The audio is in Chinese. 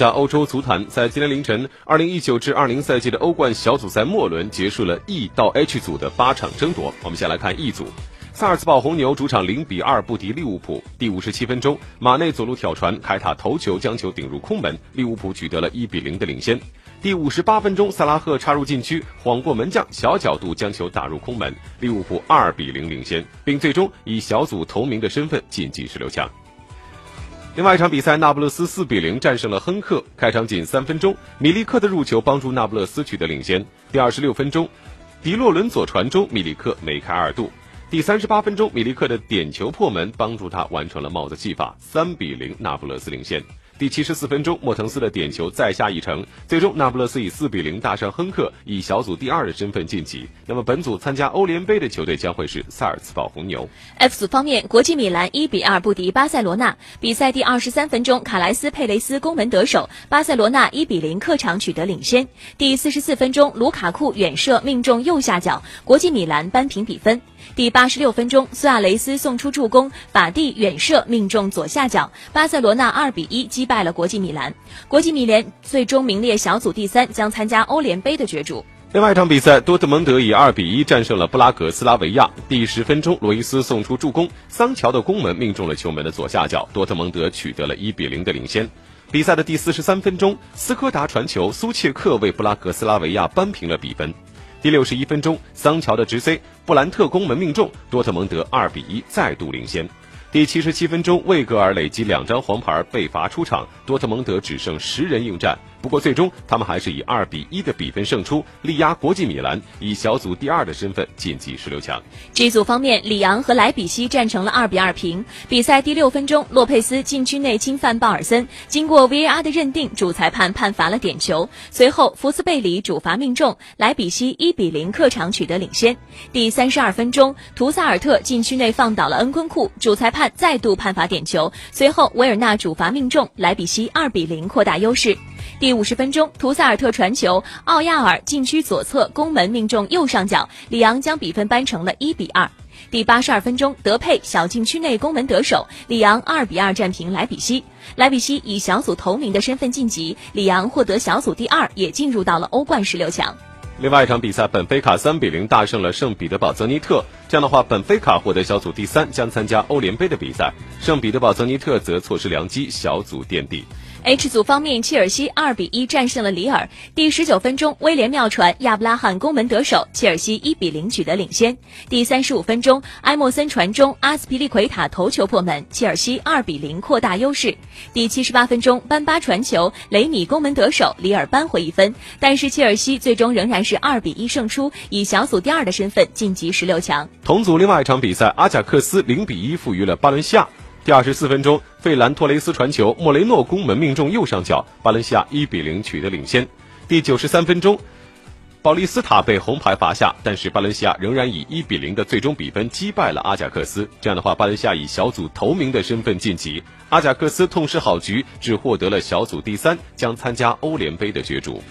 在欧洲足坛，在今天凌晨，二零一九至二零赛季的欧冠小组赛末轮结束了 E 到 H 组的八场争夺。我们先来看 E 组，萨尔茨堡红牛主场零比二不敌利物浦。第五十七分钟，马内左路挑传，凯塔头球将球顶入空门，利物浦取得了一比零的领先。第五十八分钟，萨拉赫插入禁区，晃过门将，小角度将球打入空门，利物浦二比零领先，并最终以小组头名的身份晋级十六强。另外一场比赛，那不勒斯四比零战胜了亨克。开场仅三分钟，米利克的入球帮助那不勒斯取得领先。第二十六分钟，迪洛伦佐传中，米利克梅开二度。第三十八分钟，米利克的点球破门，帮助他完成了帽子戏法，三比零，那不勒斯领先。第七十四分钟，莫腾斯的点球再下一城，最终那不勒斯以四比零大胜亨克，以小组第二的身份晋级。那么本组参加欧联杯的球队将会是萨尔茨堡红牛。F 组方面，国际米兰一比二不敌巴塞罗那。比赛第二十三分钟，卡莱斯佩雷斯攻门得手，巴塞罗那一比零客场取得领先。第四十四分钟，卢卡库远射命中右下角，国际米兰扳平比分。第八十六分钟，苏亚雷斯送出助攻，法蒂远射命中左下角，巴塞罗那二比一击败了国际米兰。国际米兰最终名列小组第三，将参加欧联杯的角逐。另外一场比赛，多特蒙德以二比一战胜了布拉格斯拉维亚。第十分钟，罗伊斯送出助攻，桑乔的攻门命中了球门的左下角，多特蒙德取得了一比零的领先。比赛的第四十三分钟，斯科达传球，苏切克为布拉格斯拉维亚扳平了比分。第六十一分钟，桑乔的直塞，布兰特攻门命中，多特蒙德二比一再度领先。第七十七分钟，魏格尔累积两张黄牌被罚出场，多特蒙德只剩十人应战。不过最终他们还是以二比一的比分胜出，力压国际米兰，以小组第二的身份晋级十六强。G 组方面，里昂和莱比锡战成了二比二平。比赛第六分钟，洛佩斯禁区内侵犯鲍尔森，经过 VAR 的认定，主裁判判罚了点球。随后福斯贝里主罚命中，莱比锡一比零客场取得领先。第三十二分钟，图萨尔特禁区内放倒了恩昆库，主裁判再度判罚点球。随后维尔纳主罚命中，莱比锡二比零扩大优势。第五十分钟，图萨尔特传球，奥亚尔禁区左侧攻门命中右上角，里昂将比分扳成了一比二。第八十二分钟，德佩小禁区内攻门得手，里昂二比二战平莱比锡，莱比锡以小组头名的身份晋级，里昂获得小组第二，也进入到了欧冠十六强。另外一场比赛，本菲卡三比零大胜了圣彼得堡泽尼特，这样的话，本菲卡获得小组第三，将参加欧联杯的比赛，圣彼得堡泽尼特则错失良机，小组垫底。H 组方面，切尔西二比一战胜了里尔。第十九分钟，威廉妙传，亚布拉罕攻门得手，切尔西一比零取得领先。第三十五分钟，埃莫森传中，阿斯皮利奎塔头球破门，切尔西二比零扩大优势。第七十八分钟，班巴传球，雷米攻门得手，里尔扳回一分。但是切尔西最终仍然是二比一胜出，以小组第二的身份晋级十六强。同组另外一场比赛，阿贾克斯零比一负于了巴伦西亚。第二十四分钟，费兰托雷斯传球，莫雷诺攻门命中右上角，巴伦西亚一比零取得领先。第九十三分钟，保利斯塔被红牌罚下，但是巴伦西亚仍然以一比零的最终比分击败了阿贾克斯。这样的话，巴伦西亚以小组头名的身份晋级，阿贾克斯痛失好局，只获得了小组第三，将参加欧联杯的角逐。